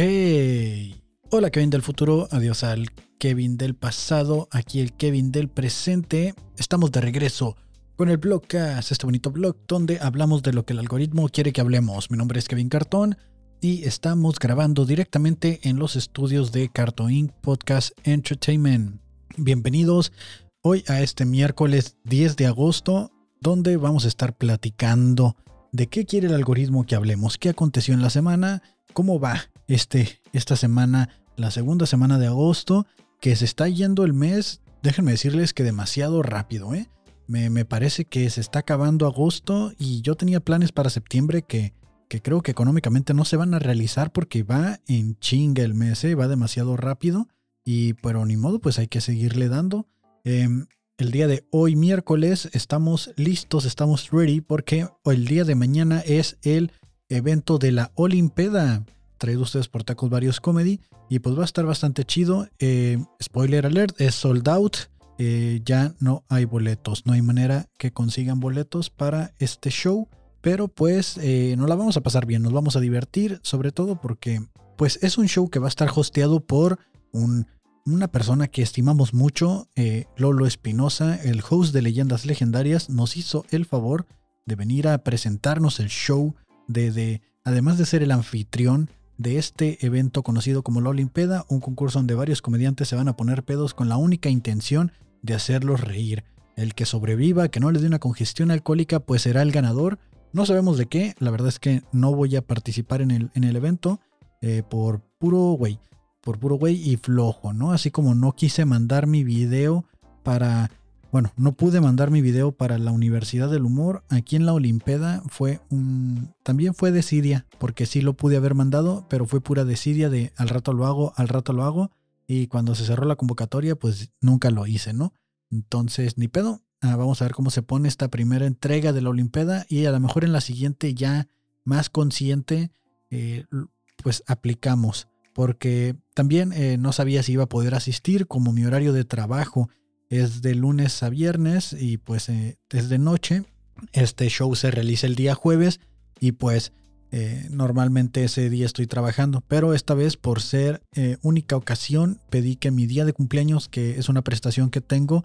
Hey, hola Kevin del futuro, adiós al Kevin del pasado, aquí el Kevin del presente. Estamos de regreso con el blogcast, este bonito blog donde hablamos de lo que el algoritmo quiere que hablemos. Mi nombre es Kevin Cartón y estamos grabando directamente en los estudios de Cartoon Inc. Podcast Entertainment. Bienvenidos hoy a este miércoles 10 de agosto donde vamos a estar platicando de qué quiere el algoritmo que hablemos, qué aconteció en la semana, cómo va este, esta semana, la segunda semana de agosto, que se está yendo el mes, déjenme decirles que demasiado rápido, ¿eh? Me, parece que se está acabando agosto y yo tenía planes para septiembre que, que creo que económicamente no se van a realizar porque va en chinga el mes, ¿eh? va demasiado rápido y pero ni modo, pues hay que seguirle dando. Em, el día de hoy, miércoles, estamos listos, estamos ready porque el día de mañana es el evento de la Olimpeda traído ustedes por Tacos Varios Comedy. Y pues va a estar bastante chido. Eh, spoiler alert, es sold out. Eh, ya no hay boletos. No hay manera que consigan boletos para este show. Pero pues eh, nos la vamos a pasar bien, nos vamos a divertir. Sobre todo porque pues es un show que va a estar hosteado por una persona que estimamos mucho, Lolo Espinosa, el host de Leyendas Legendarias, nos hizo el favor de venir a presentarnos el show, de, de además de ser el anfitrión, de este evento conocido como la Olimpeda, un concurso donde varios comediantes se van a poner pedos con la única intención de hacerlos reír. El que sobreviva, que no les dé una congestión alcohólica, pues será el ganador. No sabemos de qué, la verdad es que no voy a participar en el, en el evento eh, por puro güey, por puro güey y flojo, ¿no? Así como no quise mandar mi video para bueno, no pude mandar mi video para la Universidad del Humor. Aquí en la Olimpeda fue un... También fue desidia, porque sí lo pude haber mandado, pero fue pura desidia de al rato lo hago, al rato lo hago. Y cuando se cerró la convocatoria, pues nunca lo hice, ¿no? Entonces, ni pedo. Ah, vamos a ver cómo se pone esta primera entrega de la Olimpeda y a lo mejor en la siguiente ya más consciente, eh, pues aplicamos. Porque también eh, no sabía si iba a poder asistir como mi horario de trabajo es de lunes a viernes y pues eh, es de noche. Este show se realiza el día jueves y pues eh, normalmente ese día estoy trabajando, pero esta vez por ser eh, única ocasión pedí que mi día de cumpleaños, que es una prestación que tengo,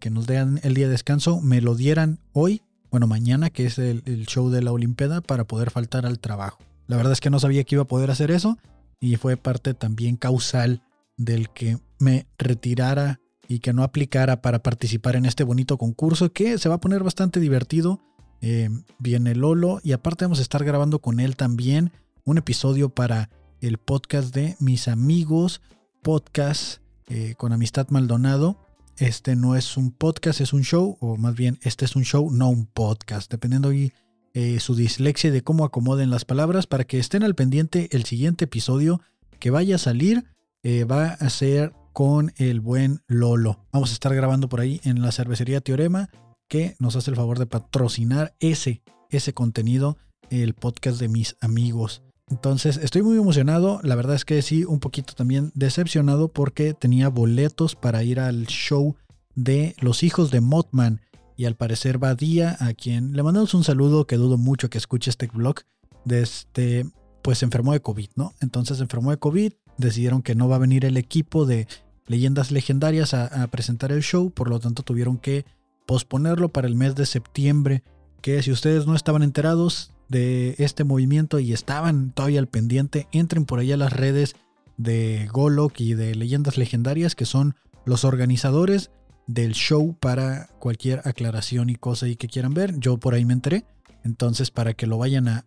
que nos den el día de descanso, me lo dieran hoy, bueno mañana, que es el, el show de la Olimpeda, para poder faltar al trabajo. La verdad es que no sabía que iba a poder hacer eso y fue parte también causal del que me retirara y que no aplicara para participar en este bonito concurso que se va a poner bastante divertido. Eh, viene Lolo y aparte vamos a estar grabando con él también un episodio para el podcast de mis amigos, podcast eh, con Amistad Maldonado. Este no es un podcast, es un show, o más bien este es un show, no un podcast, dependiendo de eh, su dislexia de cómo acomoden las palabras para que estén al pendiente el siguiente episodio que vaya a salir. va a ser con el buen Lolo. Vamos a estar grabando por ahí en la cervecería Teorema, que nos hace el favor de patrocinar ese, ese contenido, el podcast de mis amigos. Entonces estoy muy emocionado, la verdad es que sí, un poquito también decepcionado porque tenía boletos para ir al show de Los Hijos de Mothman y al parecer va día a quien le mandamos un saludo que dudo mucho que escuche este blog, de este, pues se enfermó de COVID, ¿no? Entonces se enfermó de COVID, decidieron que no va a venir el equipo de leyendas legendarias a, presentar el show, por lo tanto tuvieron que posponerlo para el mes de septiembre, que si ustedes no estaban enterados de este movimiento y estaban todavía al pendiente, entren por allá a las redes de Golok y de Leyendas Legendarias, que son los organizadores del show para cualquier aclaración y cosa y que quieran ver. Yo por ahí me enteré. Entonces, para que lo vayan a,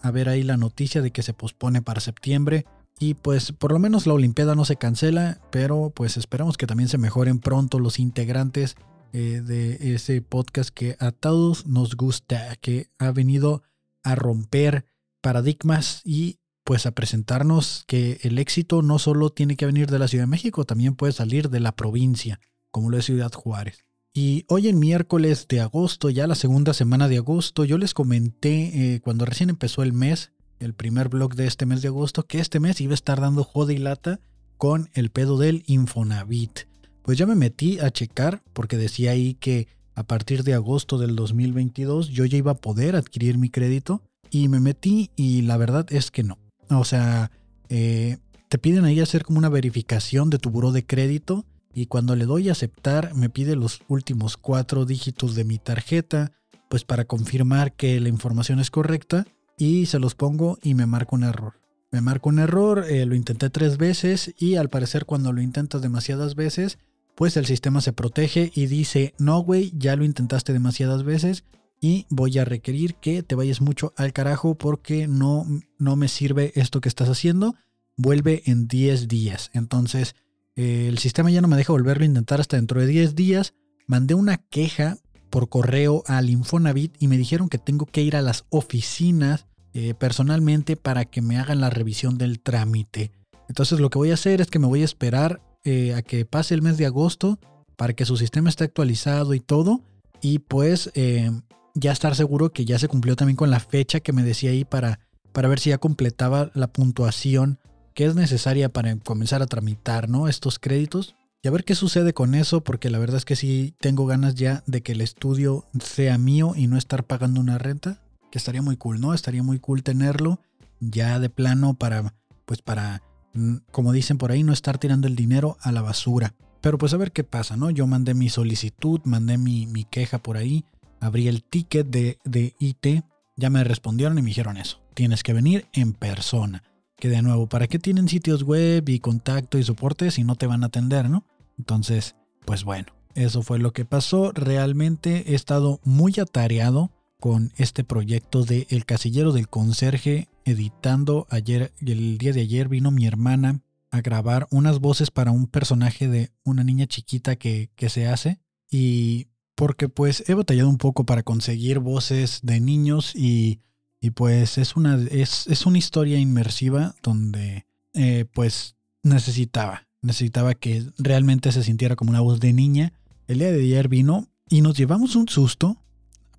a ver ahí la noticia de que se pospone para septiembre, y pues por lo menos la Olimpiada no se cancela, pero pues esperamos que también se mejoren pronto los integrantes eh, de ese podcast que a todos nos gusta, que ha venido a romper paradigmas y pues a presentarnos que el éxito no solo tiene que venir de la Ciudad de México, también puede salir de la provincia, como lo es Ciudad Juárez. Y hoy en miércoles de agosto, ya la segunda semana de agosto, yo les comenté eh, cuando recién empezó el mes el primer blog de este mes de agosto, que este mes iba a estar dando joda y lata con el pedo del Infonavit. Pues ya me metí a checar porque decía ahí que a partir de agosto del 2022 yo ya iba a poder adquirir mi crédito y me metí y la verdad es que no. O sea, eh, te piden ahí hacer como una verificación de tu buro de crédito y cuando le doy a aceptar me pide los últimos cuatro dígitos de mi tarjeta, pues para confirmar que la información es correcta y se los pongo y me marca un error. Me marca un error, eh, lo intenté tres veces y al parecer cuando lo intentas demasiadas veces, pues el sistema se protege y dice, no güey, ya lo intentaste demasiadas veces y voy a requerir que te vayas mucho al carajo porque no, no me sirve esto que estás haciendo. Vuelve en 10 días. Entonces, eh, el sistema ya no me deja volverlo a intentar hasta dentro de 10 días. Mandé una queja por correo al Infonavit y me dijeron que tengo que ir a las oficinas eh, personalmente para que me hagan la revisión del trámite. Entonces lo que voy a hacer es que me voy a esperar eh, a que pase el mes de agosto para que su sistema esté actualizado y todo. Y pues eh, ya estar seguro que ya se cumplió también con la fecha que me decía ahí para, para ver si ya completaba la puntuación que es necesaria para comenzar a tramitar ¿no? estos créditos. Y a ver qué sucede con eso, porque la verdad es que sí tengo ganas ya de que el estudio sea mío y no estar pagando una renta, que estaría muy cool, ¿no? Estaría muy cool tenerlo ya de plano para, pues para, mm, como dicen por ahí, no estar tirando el dinero a la basura. Pero pues a ver qué pasa, ¿no? Yo mandé mi solicitud, mandé mi, mi queja por ahí, abrí el ticket de, de IT, ya me respondieron y me dijeron eso, tienes que venir en persona. Que de nuevo, ¿para qué tienen sitios web y contacto y soporte si no te van a atender, no? Entonces, pues bueno, eso fue lo que pasó. Realmente he estado muy atareado con este proyecto de El Casillero del Conserje, editando ayer, el día de ayer vino mi hermana a grabar unas voces para un personaje de una niña chiquita que, que se hace. Y porque pues he batallado un poco para conseguir voces de niños y y pues es una, es, es una historia inmersiva donde eh, pues necesitaba, necesitaba que realmente se sintiera como una voz de niña. El día de ayer vino y nos llevamos un susto,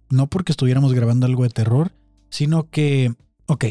no porque estuviéramos grabando algo de terror, sino que, ok,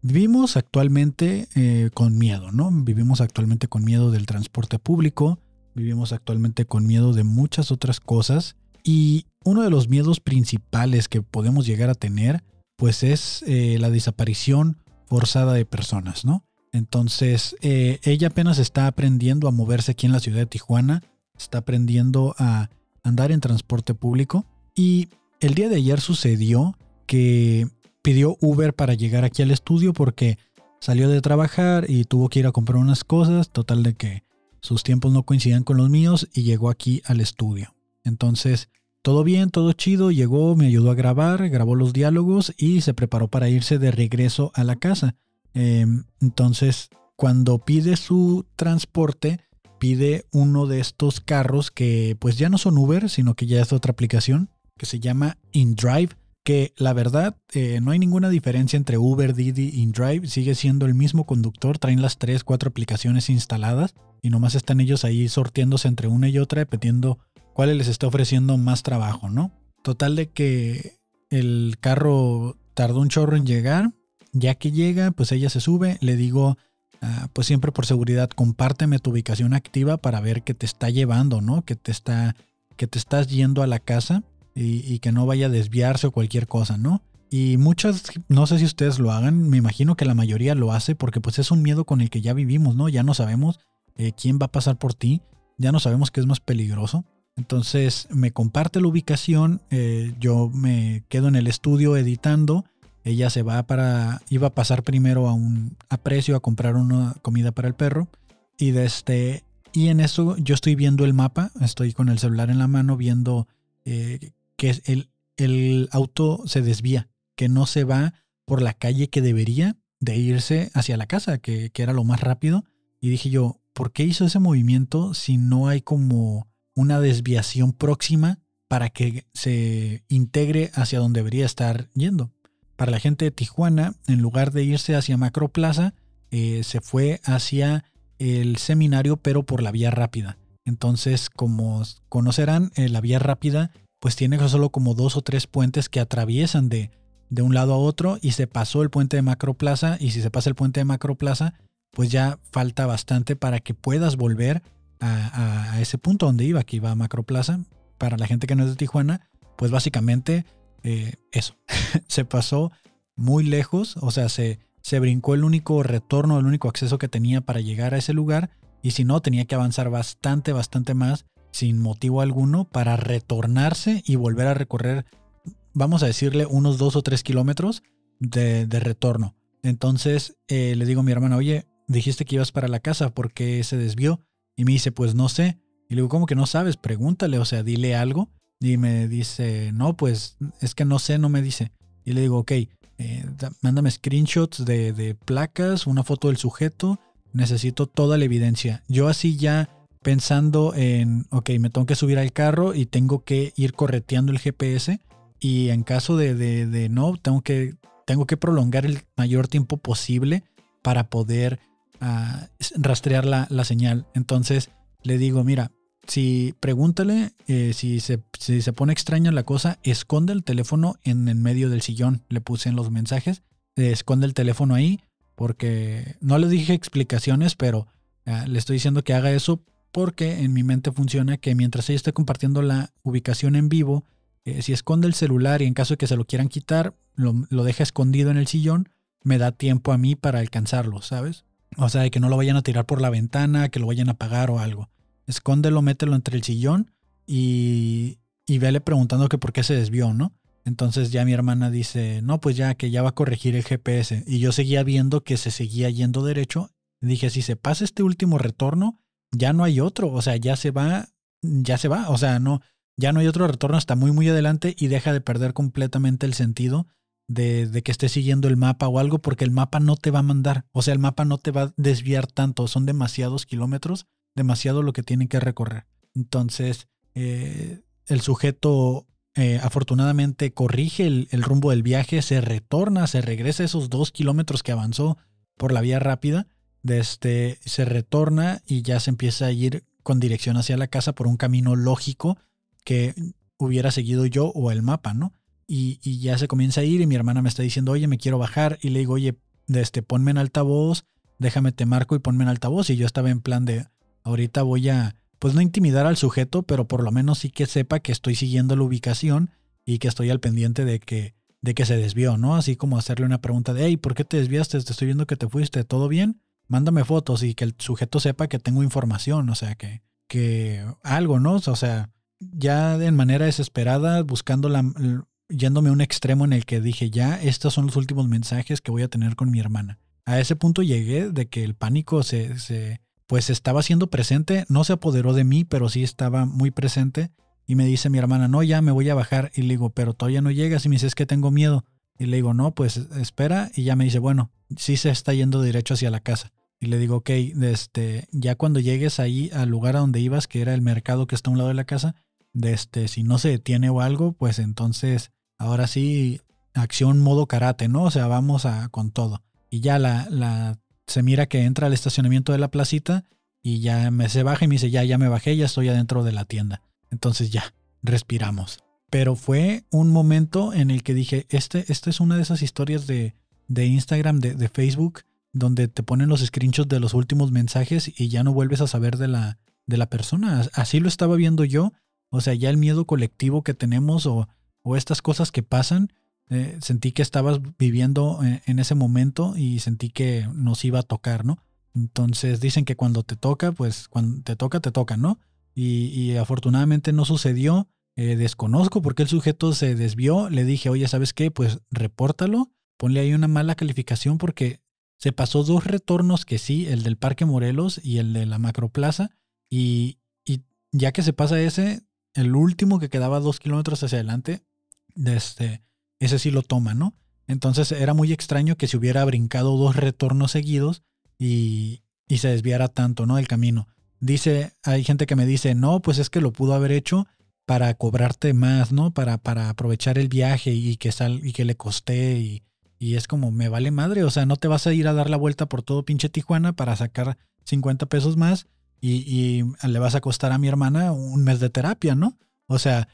vivimos actualmente eh, con miedo, ¿no? Vivimos actualmente con miedo del transporte público, vivimos actualmente con miedo de muchas otras cosas y uno de los miedos principales que podemos llegar a tener pues es eh, la desaparición forzada de personas, ¿no? Entonces, eh, ella apenas está aprendiendo a moverse aquí en la ciudad de Tijuana, está aprendiendo a andar en transporte público y el día de ayer sucedió que pidió Uber para llegar aquí al estudio porque salió de trabajar y tuvo que ir a comprar unas cosas, total de que sus tiempos no coincidían con los míos y llegó aquí al estudio. Entonces, todo bien, todo chido, llegó, me ayudó a grabar, grabó los diálogos y se preparó para irse de regreso a la casa. Em, entonces, cuando pide su transporte, pide uno de estos carros que pues ya no son Uber, sino que ya es otra aplicación que se llama InDrive, que la verdad eh, no hay ninguna diferencia entre Uber, Didi InDrive, sigue siendo el mismo conductor, traen las tres, cuatro aplicaciones instaladas y nomás están ellos ahí sortiéndose entre una y otra, dependiendo cuáles les está ofreciendo más trabajo, ¿no? Total de que el carro tardó un chorro en llegar, ya que llega, pues ella se sube, le digo, ah, pues siempre por seguridad, compárteme tu ubicación activa para ver que te está llevando, ¿no? Que te está, que te estás yendo a la casa y, que no vaya a desviarse o cualquier cosa, ¿no? Y muchas, no sé si ustedes lo hagan, me imagino que la mayoría lo hace porque pues es un miedo con el que ya vivimos, ¿no? Ya no sabemos eh, quién va a pasar por ti, ya no sabemos qué es más peligroso. Entonces me comparte la ubicación, eh, yo me quedo en el estudio editando, ella se va para, iba a pasar primero a un aprecio a comprar una comida para el perro y desde este, y en eso yo estoy viendo el mapa, estoy con el celular en la mano viendo eh, que el, el auto se desvía, que no se va por la calle que debería de irse hacia la casa, que, que era lo más rápido. Y dije yo, ¿por qué hizo ese movimiento si no hay como una desviación próxima para que se integre hacia donde debería estar yendo. Para la gente de Tijuana, en lugar de irse hacia Macroplaza, eh, se fue hacia el seminario, pero por la vía rápida. Entonces, como conocerán, eh, la vía rápida pues tiene solo como dos o tres puentes que atraviesan de, de un lado a otro y se pasó el puente de Macroplaza y si se pasa el puente de Macroplaza, pues ya falta bastante para que puedas volver a, ese punto donde iba, que iba a Macroplaza. Para la gente que no es de Tijuana, pues básicamente eh, eso. se pasó muy lejos, o sea, se se brincó el único retorno, el único acceso que tenía para llegar a ese lugar y si no tenía que avanzar bastante, bastante más sin motivo alguno para retornarse y volver a recorrer, vamos a decirle, unos dos o tres kilómetros de, retorno. Entonces eh, le digo a mi hermana, oye, dijiste que ibas para la casa, ¿por qué se desvió? Y me dice, pues no sé. Y le digo, ¿cómo que no sabes? Pregúntale, o sea, dile algo. Y me dice, no, pues es que no sé, no me dice. Y le digo, ok, eh, mándame screenshots de, de, placas, una foto del sujeto, necesito toda la evidencia. Yo así ya pensando en, ok, me tengo que subir al carro y tengo que ir correteando el GPS y en caso de, de, no, tengo que, tengo que prolongar el mayor tiempo posible para poder ah, rastrear la, la, señal. Entonces le digo, mira, si pregúntale, eh, si, se, se pone extraña la cosa, esconde el teléfono en el medio del sillón. Le puse en los mensajes, eh, esconde el teléfono ahí, porque no le dije explicaciones, pero ah, le estoy diciendo que haga eso porque en mi mente funciona que mientras ella esté compartiendo la ubicación en vivo, eh, si esconde el celular y en caso de que se lo quieran quitar, lo, lo deja escondido en el sillón, me da tiempo a mí para alcanzarlo, ¿sabes? O sea, de que no lo vayan a tirar por la ventana, que lo vayan a apagar o algo escóndelo, mételo entre el sillón y, y vele preguntando que por qué se desvió, ¿no? Entonces ya mi hermana dice, no, pues ya que ya va a corregir el GPS. Y yo seguía viendo que se seguía yendo derecho. Dije, si se pasa este último retorno, ya no hay otro. O sea, ya se va, ya se va. O sea, no, ya no hay otro retorno hasta muy, muy adelante y deja de perder completamente el sentido de, de, que esté siguiendo el mapa o algo, porque el mapa no te va a mandar. O sea, el mapa no te va a desviar tanto. Son demasiados kilómetros demasiado lo que tienen que recorrer. Entonces, eh, el sujeto eh, afortunadamente corrige el, rumbo del viaje, se retorna, se regresa esos dos kilómetros que avanzó por la vía rápida, este, se retorna y ya se empieza a ir con dirección hacia la casa por un camino lógico que hubiera seguido yo o el mapa, ¿no? Y, y, ya se comienza a ir y mi hermana me está diciendo, oye, me quiero bajar y le digo, oye, este, ponme en altavoz, déjame te marco y ponme en altavoz y yo estaba en plan de, Ahorita voy a, pues no intimidar al sujeto, pero por lo menos sí que sepa que estoy siguiendo la ubicación y que estoy al pendiente de que, de que se desvió, ¿no? Así como hacerle una pregunta de, hey, ¿por qué te desviaste? Te estoy viendo que te fuiste, ¿todo bien? Mándame fotos y que el sujeto sepa que tengo información, o sea, que, que algo, ¿no? O sea, ya en manera desesperada, buscando la, yéndome a un extremo en el que dije, ya, estos son los últimos mensajes que voy a tener con mi hermana. A ese punto llegué de que el pánico se, pues estaba siendo presente, no se apoderó de mí, pero sí estaba muy presente. Y me dice mi hermana, no, ya me voy a bajar. Y le digo, pero todavía no llegas. Y me dice, es que tengo miedo. Y le digo, no, pues espera. Y ya me dice, bueno, sí se está yendo derecho hacia la casa. Y le digo, ok, este, ya cuando llegues ahí al lugar a donde ibas, que era el mercado que está a un lado de la casa, de este, si no se detiene o algo, pues entonces, ahora sí, acción modo karate, ¿no? O sea, vamos a con todo. Y ya la, la se mira que entra al estacionamiento de la placita y ya me se baja y me dice, ya, ya me bajé, ya estoy adentro de la tienda. Entonces ya, respiramos. Pero fue un momento en el que dije, este, esta es una de esas historias de, de Instagram, de, de, Facebook, donde te ponen los screenshots de los últimos mensajes y ya no vuelves a saber de la, de la persona. Así lo estaba viendo yo. O sea, ya el miedo colectivo que tenemos o, o estas cosas que pasan, eh, sentí que estabas viviendo eh, en, ese momento y sentí que nos iba a tocar, ¿no? Entonces dicen que cuando te toca, pues cuando te toca, te toca, ¿no? Y, afortunadamente no sucedió. Eh, desconozco por qué el sujeto se desvió. Le dije, oye, ¿sabes qué? Pues repórtalo, ponle ahí una mala calificación porque se pasó dos retornos que sí, el del Parque Morelos y el de la Macroplaza. Y, y ya que se pasa ese, el último que quedaba dos kilómetros hacia adelante, este, ese sí lo toma, ¿no? Entonces era muy extraño que se hubiera brincado dos retornos seguidos y, y se desviara tanto, ¿no? El camino. Dice, hay gente que me dice, no, pues es que lo pudo haber hecho para cobrarte más, ¿no? Para, para aprovechar el viaje y que, sal, y que le costé y, y es como, me vale madre, o sea, no te vas a ir a dar la vuelta por todo pinche Tijuana para sacar 50 pesos más y, y le vas a costar a mi hermana un mes de terapia, ¿no? O sea,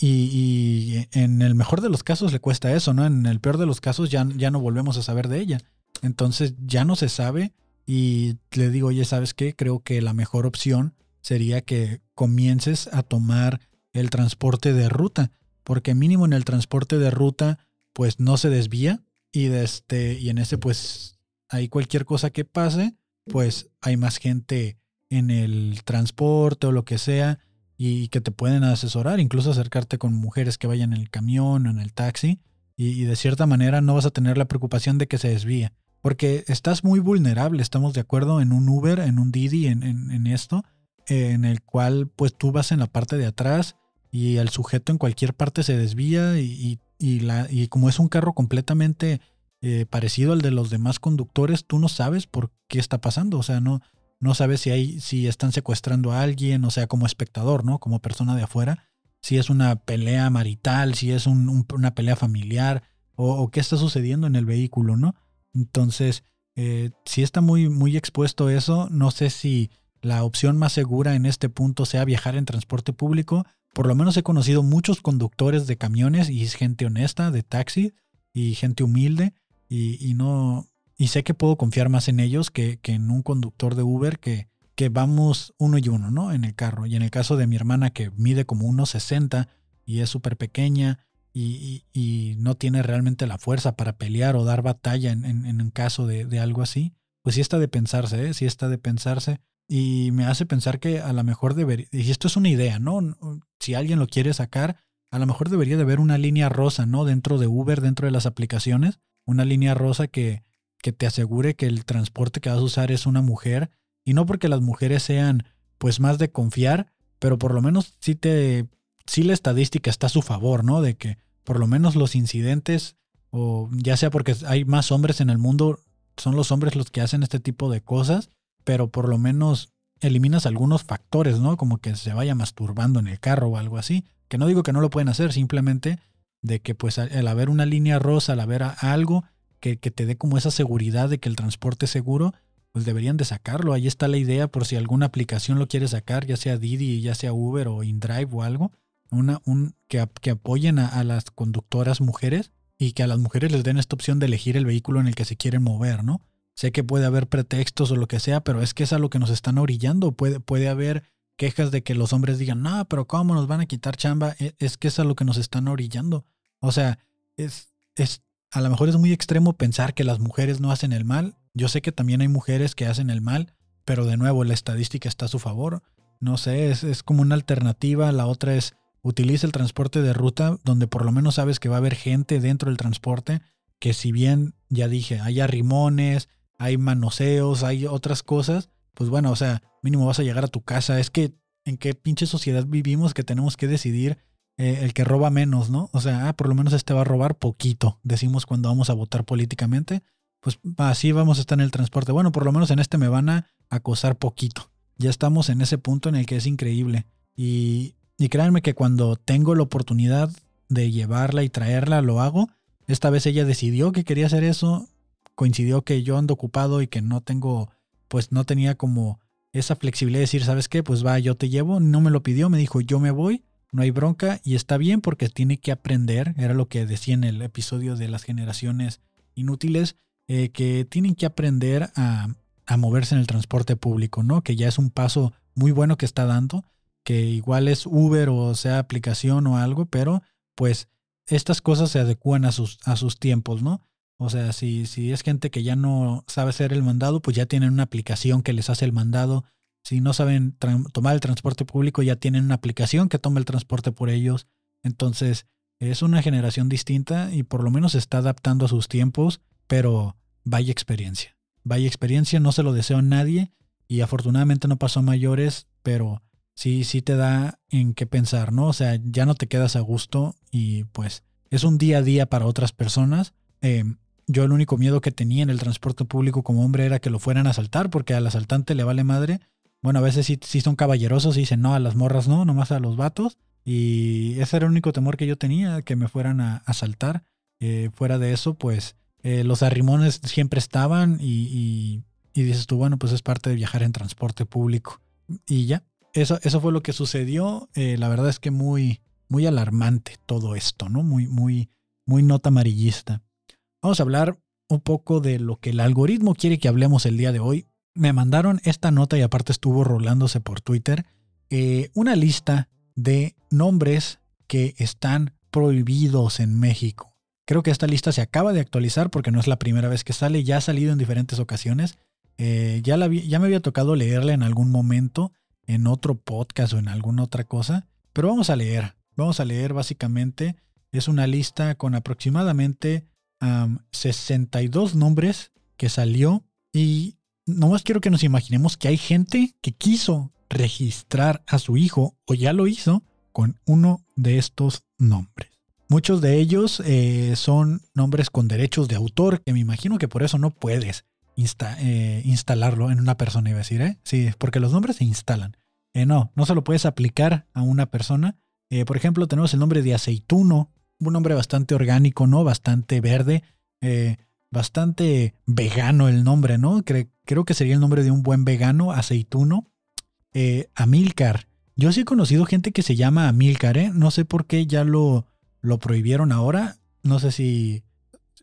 y, en el mejor de los casos le cuesta eso, ¿no? En el peor de los casos ya, ya no volvemos a saber de ella. Entonces ya no se sabe y le digo, oye, ¿sabes qué? Creo que la mejor opción sería que comiences a tomar el transporte de ruta, porque mínimo en el transporte de ruta pues no se desvía Y, de este, y en ese, pues, ahí cualquier cosa que pase, pues hay más gente en el transporte o lo que sea y que te pueden asesorar, incluso acercarte con mujeres que vayan en el camión o en el taxi y, de cierta manera no vas a tener la preocupación de que se desvíe, porque estás muy vulnerable, estamos de acuerdo en un Uber, en un Didi, en, en, esto, en el cual pues tú vas en la parte de atrás y el sujeto en cualquier parte se desvía y, y, la, y como es un carro completamente eh, parecido al de los demás conductores, tú no sabes por qué está pasando, o sea, no, no sabes si, hay, si están secuestrando a alguien, o sea, como espectador, ¿no? Como persona de afuera, si es una pelea marital, si es una pelea familiar, o, qué está sucediendo en el vehículo, ¿no? Entonces, eh, si está muy, muy expuesto eso, no sé si la opción más segura en este punto sea viajar en transporte público. Por lo menos he conocido muchos conductores de camiones y gente honesta, de taxi y gente humilde. Y no, y sé que puedo confiar más en ellos que, en un conductor de Uber que, que vamos uno y uno, ¿no? En el carro. Y en el caso de mi hermana que mide como 1,60 y es súper pequeña y, no tiene realmente la fuerza para pelear o dar batalla en, en, un caso de, algo así, pues sí está de pensarse, ¿eh? Sí está de pensarse. Y me hace pensar que a lo mejor debería, y esto es una idea, ¿no? Si alguien lo quiere sacar, a lo mejor debería de haber una línea rosa, ¿no? Dentro de Uber, dentro de las aplicaciones, una línea rosa que, que te asegure que el transporte que vas a usar es una mujer. Y no porque las mujeres sean pues más de confiar, pero por lo menos sí te sí la estadística está a su favor, ¿no? De que por lo menos los incidentes o ya sea porque hay más hombres en el mundo, son los hombres los que hacen este tipo de cosas, pero por lo menos eliminas algunos factores, ¿no? Como que se vaya masturbando en el carro o algo así, que no digo que no lo pueden hacer, simplemente de que pues al haber una línea rosa, al haber algo, que, te dé como esa seguridad de que el transporte es seguro, pues deberían de sacarlo. Ahí está la idea por si alguna aplicación lo quiere sacar, ya sea Didi, ya sea Uber o InDrive o algo, una, un, que, que apoyen a, las conductoras mujeres y que a las mujeres les den esta opción de elegir el vehículo en el que se quieren mover, ¿no? Sé que puede haber pretextos o lo que sea, pero es que es a lo que nos están orillando. Puede, puede haber quejas de que los hombres digan, no, pero ¿cómo nos van a quitar chamba? E, es que es a lo que nos están orillando. O sea, es, es a lo mejor es muy extremo pensar que las mujeres no hacen el mal. Yo sé que también hay mujeres que hacen el mal, pero de nuevo la estadística está a su favor. No sé, es, como una alternativa. La otra es utiliza el transporte de ruta donde por lo menos sabes que va a haber gente dentro del transporte que si bien ya dije, hay arrimones, hay manoseos, hay otras cosas, pues bueno, o sea, mínimo vas a llegar a tu casa. Es que en qué pinche sociedad vivimos que tenemos que decidir eh, el que roba menos, ¿no? O sea, ah, por lo menos este va a robar poquito, decimos cuando vamos a votar políticamente, pues así vamos a estar en el transporte. Bueno, por lo menos en este me van a acosar poquito. Ya estamos en ese punto en el que es increíble. Y, y créanme que cuando tengo la oportunidad de llevarla y traerla, lo hago. Esta vez ella decidió que quería hacer eso. Coincidió que yo ando ocupado y que no tengo, pues no tenía como esa flexibilidad de decir, ¿sabes qué? Pues va, yo te llevo. No me lo pidió, me dijo, yo me voy no hay bronca y está bien porque tiene que aprender, era lo que decía en el episodio de las generaciones inútiles, eh, que tienen que aprender a, a, moverse en el transporte público, ¿no? Que ya es un paso muy bueno que está dando, que igual es Uber o sea aplicación o algo, pero pues estas cosas se adecúan a sus, a sus tiempos, ¿no? O sea, si, si es gente que ya no sabe hacer el mandado, pues ya tienen una aplicación que les hace el mandado si no saben tomar el transporte público, ya tienen una aplicación que toma el transporte por ellos. Entonces, es una generación distinta y por lo menos se está adaptando a sus tiempos, pero vaya experiencia. Vaya experiencia, no se lo deseo a nadie y afortunadamente no pasó a mayores, pero sí, sí te da en qué pensar, ¿no? O sea, ya no te quedas a gusto y pues es un día a día para otras personas. Eh, yo el único miedo que tenía en el transporte público como hombre era que lo fueran a asaltar, porque al asaltante le vale madre bueno, a veces sí, son caballerosos y dicen no, a las morras no, nomás a los vatos. Y ese era el único temor que yo tenía, que me fueran a asaltar. Eh, fuera de eso, pues eh, los arrimones siempre estaban y, y, dices tú, bueno, pues es parte de viajar en transporte público. Y ya, eso, eso fue lo que sucedió. Eh, la verdad es que muy, muy alarmante todo esto, ¿no? Muy, muy, muy nota amarillista. Vamos a hablar un poco de lo que el algoritmo quiere que hablemos el día de hoy me mandaron esta nota y aparte estuvo rolándose por Twitter, eh, una lista de nombres que están prohibidos en México. Creo que esta lista se acaba de actualizar porque no es la primera vez que sale, ya ha salido en diferentes ocasiones. Eh, ya, la ya me había tocado leerla en algún momento, en otro podcast o en alguna otra cosa, pero vamos a leer. Vamos a leer básicamente, es una lista con aproximadamente 62 nombres que salió y nomás quiero que nos imaginemos que hay gente que quiso registrar a su hijo o ya lo hizo con uno de estos nombres. Muchos de ellos eh, son nombres con derechos de autor, que me imagino que por eso no puedes eh, instalarlo en una persona, iba a decir, ¿eh? Sí, porque los nombres se instalan. Eh, no, no se lo puedes aplicar a una persona. por ejemplo, tenemos el nombre de aceituno, un nombre bastante orgánico, ¿no? Bastante verde, bastante vegano el nombre, ¿no? creo que sería el nombre de un buen vegano, aceituno. Amilcar. Yo sí he conocido gente que se llama Amilcar, ¿eh? No sé por qué ya lo lo prohibieron ahora. No sé si.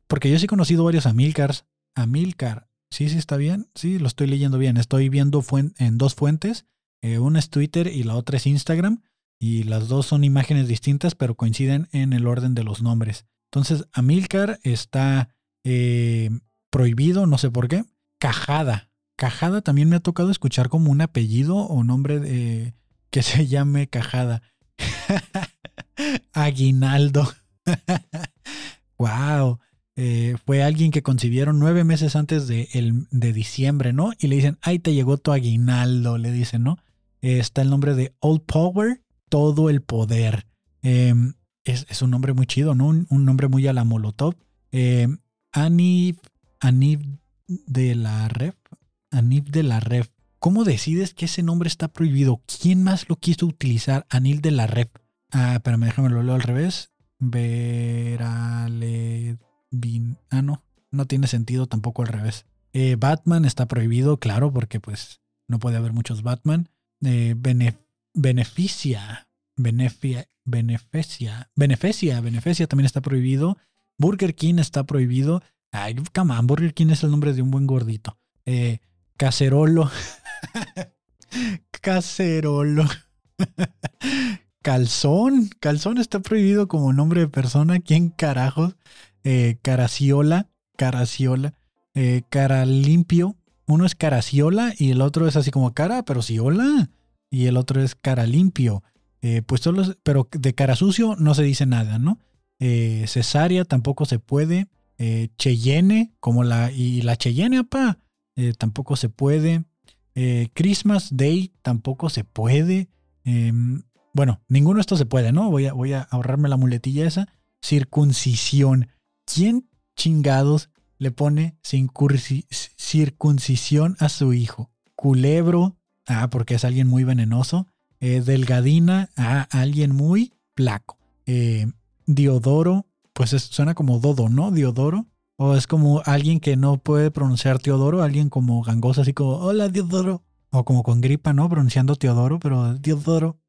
Porque yo sí he conocido varios Amilcars. Amilcar. Sí, sí, está bien. Sí, lo estoy leyendo bien. Estoy viendo en dos fuentes. Eh, una es Twitter y la otra es Instagram. Y las dos son imágenes distintas, pero coinciden en el orden de los nombres. Entonces, Amilcar está eh, prohibido, no sé por qué. Cajada. Cajada también me ha tocado escuchar como un apellido o nombre de, que se llame Cajada. Aguinaldo. wow. Eh, fue alguien que concibieron nueve meses antes de, el, de diciembre, ¿no? Y le dicen, ay, te llegó tu aguinaldo, le dicen, ¿no? Eh, está el nombre de All Power, todo el poder. Em, es, un nombre muy chido, ¿no? Un, nombre muy a la Molotov. Eh, Anif, de la Ref. Anif de la Ref. ¿Cómo decides que ese nombre está prohibido? ¿Quién más lo quiso utilizar? Anil de la Ref. Ah, espérame, déjame lo leo al revés. Verale. Ah, no. No tiene sentido tampoco al revés. Eh, Batman está prohibido, claro, porque pues no puede haber muchos Batman. Eh, beneficia. Beneficia. Beneficia. Beneficia. Beneficia también está prohibido. Burger King está prohibido. Ay, come on, Burger King es el nombre de un buen gordito. Eh, cacerolo. cacerolo. Calzón. Calzón está prohibido como nombre de persona. ¿Quién carajos? Eh, caraciola. Caraciola. Eh, cara limpio. Uno es caraciola y el otro es así como cara, pero ciola. Y el otro es cara limpio. Eh, pues solo, pero de cara sucio no se dice nada, ¿no? Eh, cesárea tampoco se puede. Eh, Cheyenne, como la. Y la Cheyenne, apa, tampoco se puede. Christmas Day tampoco se puede. Em, bueno, ninguno de estos se puede, ¿no? Voy a, voy a ahorrarme la muletilla esa. Circuncisión. ¿Quién chingados le pone circuncisión a su hijo? Culebro. Ah, porque es alguien muy venenoso. Eh, delgadina. Ah, alguien muy placo. Eh, Diodoro. Pues suena como Dodo, ¿no? Diodoro. O es como alguien que no puede pronunciar Teodoro, alguien como gangoso, así como, hola Diodoro. O como con gripa, ¿no? Pronunciando Teodoro, pero Diodoro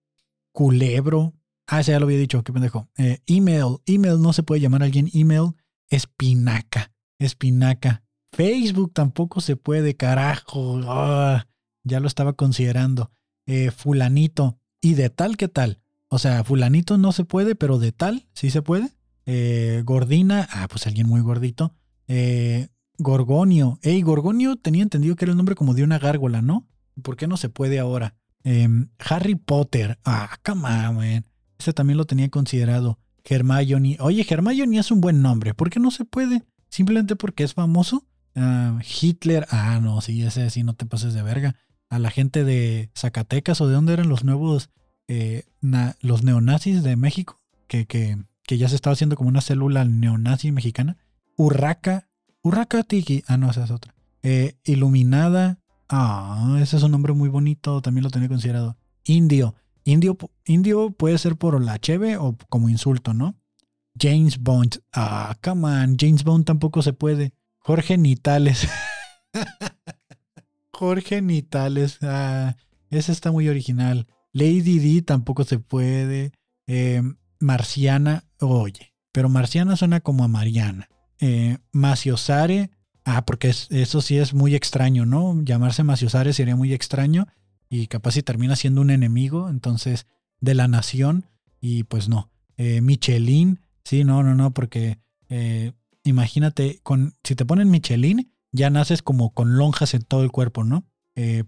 culebro. Ah, ese ya lo había dicho, qué pendejo. Eh, email, email, no se puede llamar a alguien email. Espinaca, espinaca. Facebook tampoco se puede, carajo. Ah, ya lo estaba considerando. Eh, fulanito. Y de tal que tal. O sea, fulanito no se puede, pero de tal sí se puede. Eh, gordina. Ah, pues alguien muy gordito. Gorgonio. Ey, Gorgonio tenía entendido que era el nombre como de una gárgola, ¿no? ¿Por qué no se puede ahora? Em, Harry Potter. Ah, come on, man. Ese también lo tenía considerado. Hermione. Oye, Hermione es un buen nombre. ¿Por qué no se puede? Simplemente porque es famoso. Ah, Hitler. Ah, no, sí, ese sí no te pases de verga. A la gente de Zacatecas o de dónde eran los nuevos, eh, los neonazis de México, que, que, que, ya se estaba haciendo como una célula neonazi mexicana. Urraca. Urraca Tiki. Ah, no, esa es otra. Eh, iluminada. Ah, ese es un nombre muy bonito, también lo tenía considerado. Indio. Indio, indio puede ser por la cheve o como insulto, ¿no? James Bond. Ah, come on. James Bond tampoco se puede. Jorge Nitales. Jorge Nitales. Ah, ese está muy original. Lady D tampoco se puede. Eh, Marciana. Oye, pero Marciana suena como a Mariana. Eh, Maciosare. Ah, porque eso sí es muy extraño, ¿no? Llamarse Maciosare sería muy extraño y capaz si termina siendo un enemigo, entonces, de la nación y pues no. Eh, Michelin, sí, no, no, no, porque Eh, imagínate, con, si te ponen Michelin, ya naces como con lonjas en todo el cuerpo, ¿no?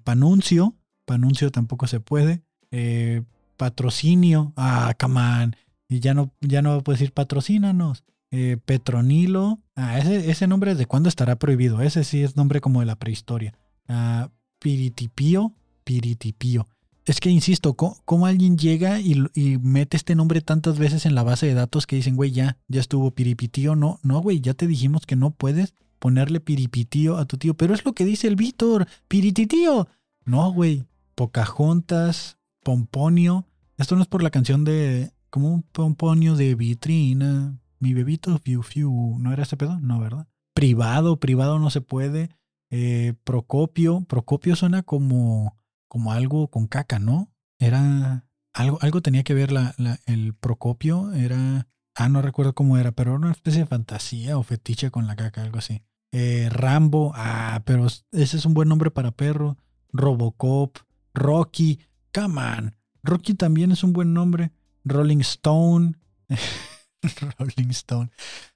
Panuncio, panuncio tampoco se puede. Eh, patrocinio, ah, come on. Y ya no, ya no puedes decir patrocínanos. Eh, Petronilo, ah, ese, ese nombre de cuándo estará prohibido. Ese sí es nombre como de la prehistoria. Ah, Piritipío, Piritipío. Es que insisto, ¿cómo, alguien llega y, mete este nombre tantas veces en la base de datos que dicen, güey, ya, ya estuvo Piripitío? No, no, güey, ya te dijimos que no puedes ponerle Piripitío a tu tío, pero es lo que dice el Víctor, Pirititío. No, güey, Pocahontas, Pomponio. Esto no es por la canción de, como un pomponio de vitrina, mi bebito, fiu, fiu. ¿No era ese pedo? No, ¿verdad? Privado, privado no se puede. Eh, Procopio, Procopio suena como como algo con caca, ¿no? Era algo, algo tenía que ver la, el Procopio, era, ah, no recuerdo cómo era, pero era una especie de fantasía o fetiche con la caca, algo así. Eh, Rambo, ah, pero ese es un buen nombre para perro. Robocop, Rocky, come. Rocky también es un buen nombre. Rolling Stone, Rolling Stone,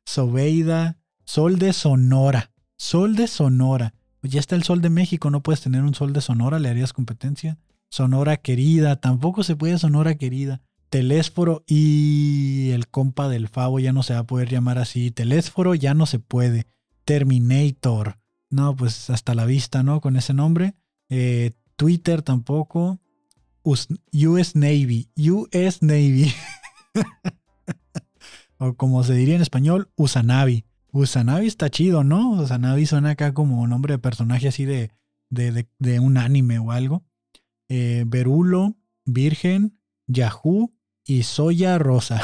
Sobeida, Sol de Sonora, Sol de Sonora. Pues ya está el Sol de México, no puedes tener un Sol de Sonora, le harías competencia. Sonora querida, tampoco se puede Sonora querida. Telésforo y el compa del Favo ya no se va a poder llamar así. Telésforo ya no se puede. Terminator. No, pues hasta la vista, ¿no? Con ese nombre. Eh, Twitter tampoco. US Navy. US Navy. o como se diría en español, Usanavi. Usanavi está chido, ¿no? Usanavi suena acá como nombre de personaje así de, de, un anime o algo. Eh, Berulo, Virgen, Yahoo y Soya Rosa.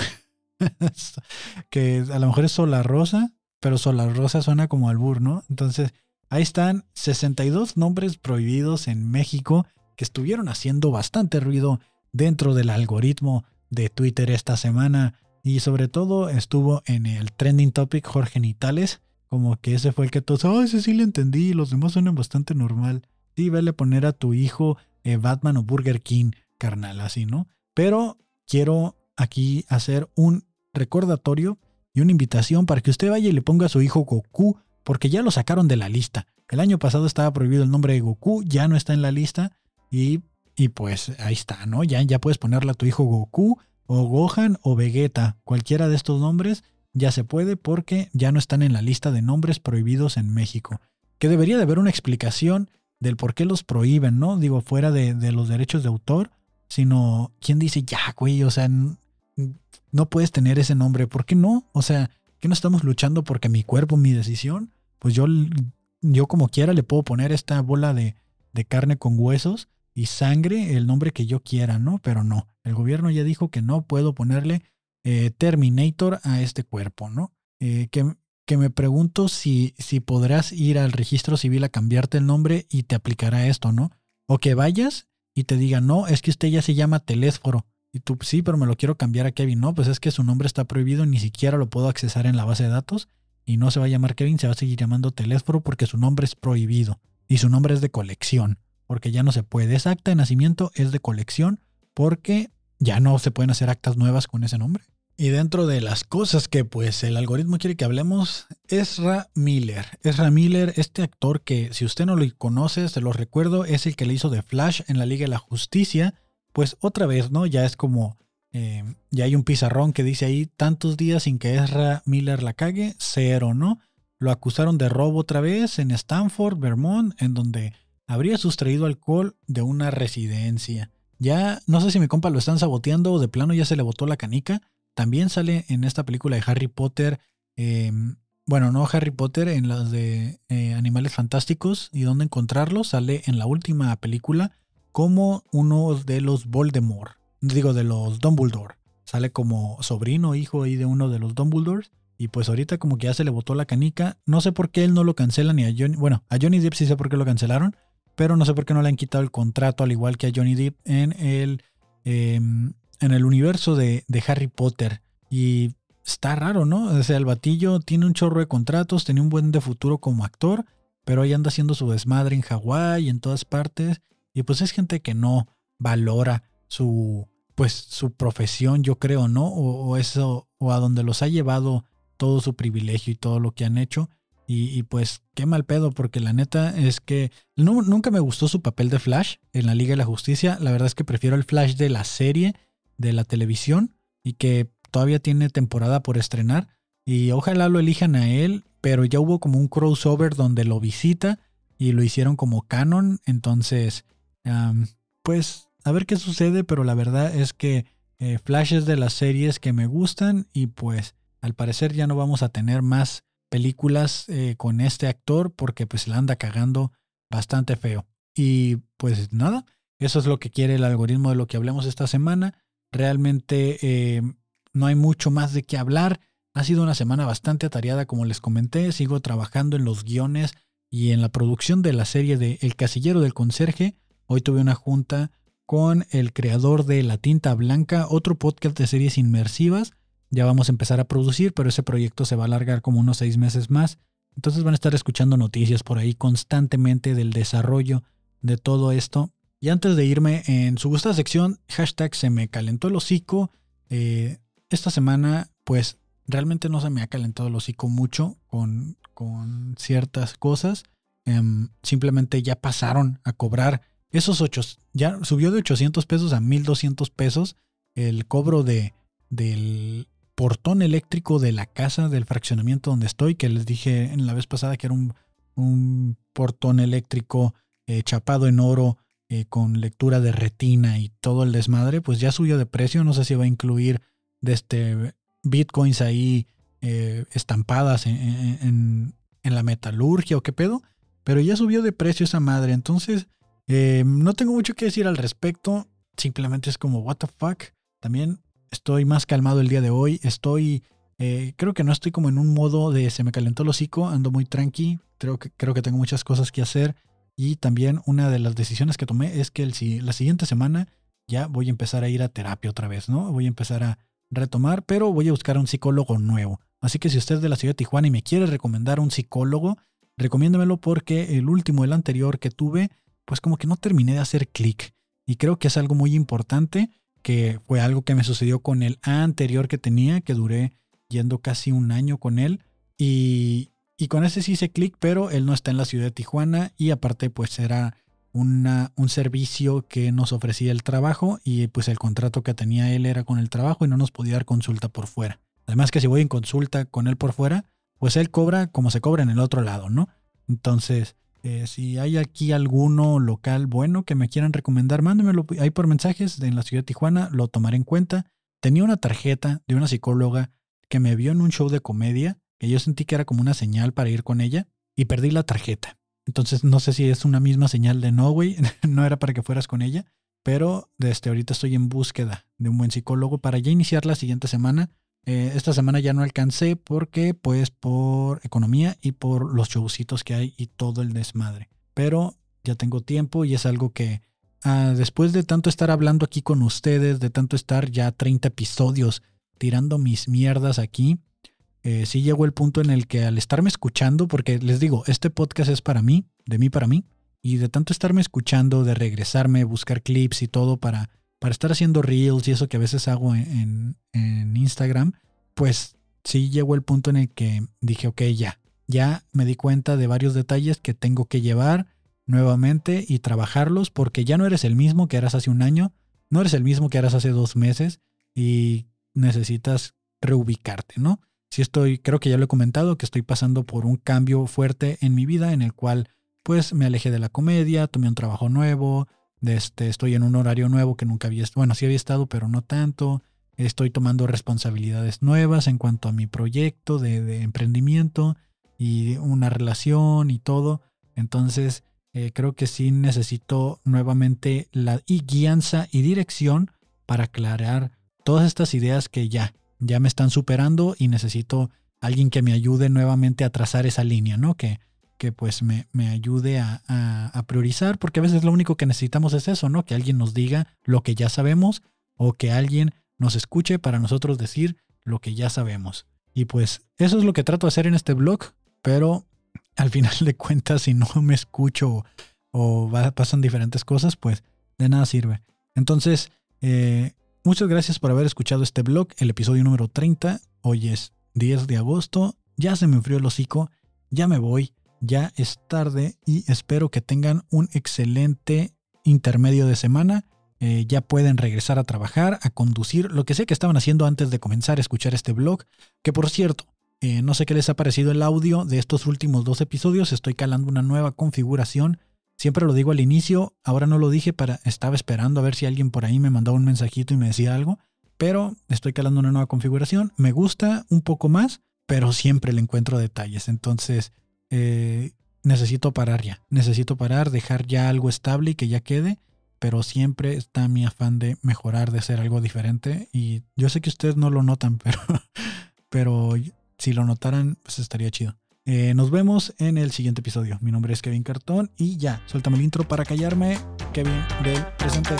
que a lo mejor es Sola Rosa, pero Sola Rosa suena como albur, ¿no? Entonces, ahí están 62 nombres prohibidos en México que estuvieron haciendo bastante ruido dentro del algoritmo de Twitter esta semana. Y sobre todo estuvo en el trending topic Jorge Nitales, como que ese fue el que todos, oh, ese sí le entendí, los demás suenan bastante normal. Sí, vele poner a tu hijo eh, Batman o Burger King, carnal, así, ¿no? Pero quiero aquí hacer un recordatorio y una invitación para que usted vaya y le ponga a su hijo Goku, porque ya lo sacaron de la lista. El año pasado estaba prohibido el nombre de Goku, ya no está en la lista y, y pues ahí está, ¿no? Ya, ya puedes ponerle a tu hijo Goku o Gohan o Vegeta, cualquiera de estos nombres ya se puede porque ya no están en la lista de nombres prohibidos en México. Que debería de haber una explicación del por qué los prohíben, ¿no? Digo, fuera de, los derechos de autor, sino quién dice, ya, güey, o sea, no puedes tener ese nombre, ¿por qué no? O sea, ¿qué no estamos luchando porque mi cuerpo, mi decisión? Pues yo, yo como quiera le puedo poner esta bola de, de carne con huesos y sangre el nombre que yo quiera, ¿no? Pero no, el gobierno ya dijo que no puedo ponerle eh, Terminator a este cuerpo, ¿no? Eh, que, que, me pregunto si, si podrás ir al registro civil a cambiarte el nombre y te aplicará esto, ¿no? O que vayas y te digan, no, es que usted ya se llama Telésforo. Y tú, sí, pero me lo quiero cambiar a Kevin. No, pues es que su nombre está prohibido, ni siquiera lo puedo accesar en la base de datos. Y no se va a llamar Kevin, se va a seguir llamando Telésforo porque su nombre es prohibido. Y su nombre es de colección porque ya no se puede. Esa acta de nacimiento es de colección porque ya no se pueden hacer actas nuevas con ese nombre. Y dentro de las cosas que pues el algoritmo quiere que hablemos, Ezra Miller. Ezra Miller, este actor que si usted no lo conoce, se lo recuerdo, es el que le hizo de Flash en la Liga de la Justicia. Pues otra vez, ¿no? Ya es como, eh, ya hay un pizarrón que dice ahí tantos días sin que Ezra Miller la cague, cero, ¿no? Lo acusaron de robo otra vez en Stanford, Vermont, en donde habría sustraído alcohol de una residencia. Ya no sé si mi compa lo están saboteando o de plano ya se le botó la canica. También sale en esta película de Harry Potter. Em, bueno, no Harry Potter, en las de eh, Animales Fantásticos y dónde encontrarlos. Sale en la última película como uno de los Voldemort. Digo, de los Dumbledore. Sale como sobrino, hijo ahí de uno de los Dumbledores. Y pues ahorita como que ya se le botó la canica. No sé por qué él no lo cancela ni a Johnny. Bueno, a Johnny Depp sí sé por qué lo cancelaron pero no sé por qué no le han quitado el contrato, al igual que a Johnny Depp en el, em, en el universo de, Harry Potter. Y está raro, ¿no? O sea, el batillo tiene un chorro de contratos, tenía un buen de futuro como actor, pero ahí anda haciendo su desmadre en Hawái y en todas partes. Y pues es gente que no valora su, pues, su profesión, yo creo, ¿no? O, eso, o a donde los ha llevado todo su privilegio y todo lo que han hecho. Y, pues qué mal pedo, porque la neta es que nunca me gustó su papel de Flash en la Liga de la Justicia. La verdad es que prefiero el Flash de la serie, de la televisión, y que todavía tiene temporada por estrenar. Y ojalá lo elijan a él, pero ya hubo como un crossover donde lo visita y lo hicieron como canon. Entonces, pues a ver qué sucede, pero la verdad es que eh, Flash es de las series que me gustan y pues al parecer ya no vamos a tener más películas eh, con este actor porque pues la anda cagando bastante feo. Y pues nada, eso es lo que quiere el algoritmo de lo que hablemos esta semana. Realmente eh, no hay mucho más de qué hablar. Ha sido una semana bastante atareada, como les comenté. Sigo trabajando en los guiones y en la producción de la serie de El Casillero del Conserje. Hoy tuve una junta con el creador de La Tinta Blanca, otro podcast de series inmersivas ya vamos a empezar a producir, pero ese proyecto se va a alargar como unos seis meses más. Entonces van a estar escuchando noticias por ahí constantemente del desarrollo de todo esto. Y antes de irme, en su gustada sección, hashtag se me calentó el hocico. Eh, esta semana, pues realmente no se me ha calentado el hocico mucho con, con ciertas cosas. Em, simplemente ya pasaron a cobrar esos ocho. Ya subió de 800 pesos a 1200 pesos el cobro de, del portón eléctrico de la casa del fraccionamiento donde estoy, que les dije en la vez pasada que era un, portón eléctrico eh, chapado en oro eh, con lectura de retina y todo el desmadre, pues ya subió de precio. No sé si va a incluir de este bitcoins ahí eh, estampadas en, la metalurgia o qué pedo, pero ya subió de precio esa madre. Entonces, no tengo mucho que decir al respecto. Simplemente es como, what the fuck. También Estoy más calmado el día de hoy. Estoy, eh, creo que no estoy como en un modo de se me calentó el hocico. Ando muy tranqui. Creo que, creo que tengo muchas cosas que hacer. Y también una de las decisiones que tomé es que el, la siguiente semana ya voy a empezar a ir a terapia otra vez, ¿no? Voy a empezar a retomar, pero voy a buscar un psicólogo nuevo. Así que si usted es de la ciudad de Tijuana y me quiere recomendar un psicólogo, recomiéndemelo porque el último, el anterior que tuve, pues como que no terminé de hacer clic. Y creo que es algo muy importante que fue algo que me sucedió con el anterior que tenía, que duré yendo casi un año con él. Y, con ese sí hice clic, pero él no está en la ciudad de Tijuana y aparte pues era una, un servicio que nos ofrecía el trabajo y pues el contrato que tenía él era con el trabajo y no nos podía dar consulta por fuera. Además que si voy en consulta con él por fuera, pues él cobra como se cobra en el otro lado, ¿no? Entonces, eh, si hay aquí alguno local bueno que me quieran recomendar, mándenmelo ahí por mensajes en la ciudad de Tijuana, lo tomaré en cuenta. Tenía una tarjeta de una psicóloga que me vio en un show de comedia, que yo sentí que era como una señal para ir con ella, y perdí la tarjeta. Entonces no sé si es una misma señal de no, güey, no era para que fueras con ella, pero desde ahorita estoy en búsqueda de un buen psicólogo para ya iniciar la siguiente semana eh, esta semana ya no alcancé porque pues por economía y por los showcitos que hay y todo el desmadre. Pero ya tengo tiempo y es algo que ah, después de tanto estar hablando aquí con ustedes, de tanto estar ya 30 episodios tirando mis mierdas aquí, eh, sí llegó el punto en el que al estarme escuchando, porque les digo, este podcast es para mí, de mí para mí, y de tanto estarme escuchando, de regresarme, buscar clips y todo para para estar haciendo reels y eso que a veces hago en, Instagram, pues sí llegó el punto en el que dije, ok, ya, ya me di cuenta de varios detalles que tengo que llevar nuevamente y trabajarlos porque ya no eres el mismo que eras hace un año, no eres el mismo que eras hace dos meses y necesitas reubicarte, ¿no? Si estoy, creo que ya lo he comentado, que estoy pasando por un cambio fuerte en mi vida en el cual pues me alejé de la comedia, tomé un trabajo nuevo, este, estoy en un horario nuevo que nunca había, bueno, sí había estado, pero no tanto. Estoy tomando responsabilidades nuevas en cuanto a mi proyecto de, emprendimiento y una relación y todo. Entonces, eh, creo que sí necesito nuevamente la guianza y dirección para aclarar todas estas ideas que ya, ya me están superando y necesito alguien que me ayude nuevamente a trazar esa línea, ¿no? Que, que pues me, ayude a, priorizar, porque a veces lo único que necesitamos es eso, ¿no? Que alguien nos diga lo que ya sabemos o que alguien nos escuche para nosotros decir lo que ya sabemos. Y pues eso es lo que trato de hacer en este blog, pero al final de cuentas si no me escucho o, pasan diferentes cosas, pues de nada sirve. Entonces, eh, muchas gracias por haber escuchado este blog, el episodio número 30. Hoy es 10 de agosto. Ya se me enfrió el hocico, ya me voy, ya es tarde y espero que tengan un excelente intermedio de semana. Eh, ya pueden regresar a trabajar, a conducir, lo que sé que estaban haciendo antes de comenzar a escuchar este blog. Que por cierto, eh, no sé qué les ha parecido el audio de estos últimos dos episodios. Estoy calando una nueva configuración. Siempre lo digo al inicio, ahora no lo dije para estaba esperando a ver si alguien por ahí me mandaba un mensajito y me decía algo, pero estoy calando una nueva configuración. Me gusta un poco más, pero siempre le encuentro detalles. Entonces, eh, necesito parar ya. Necesito parar, dejar ya algo estable y que ya quede. Pero siempre está mi afán de mejorar, de hacer algo diferente. Y yo sé que ustedes no lo notan, pero, pero si lo notaran, pues estaría chido. Eh, nos vemos en el siguiente episodio. Mi nombre es Kevin Cartón y ya, suéltame el intro para callarme. Kevin del presente.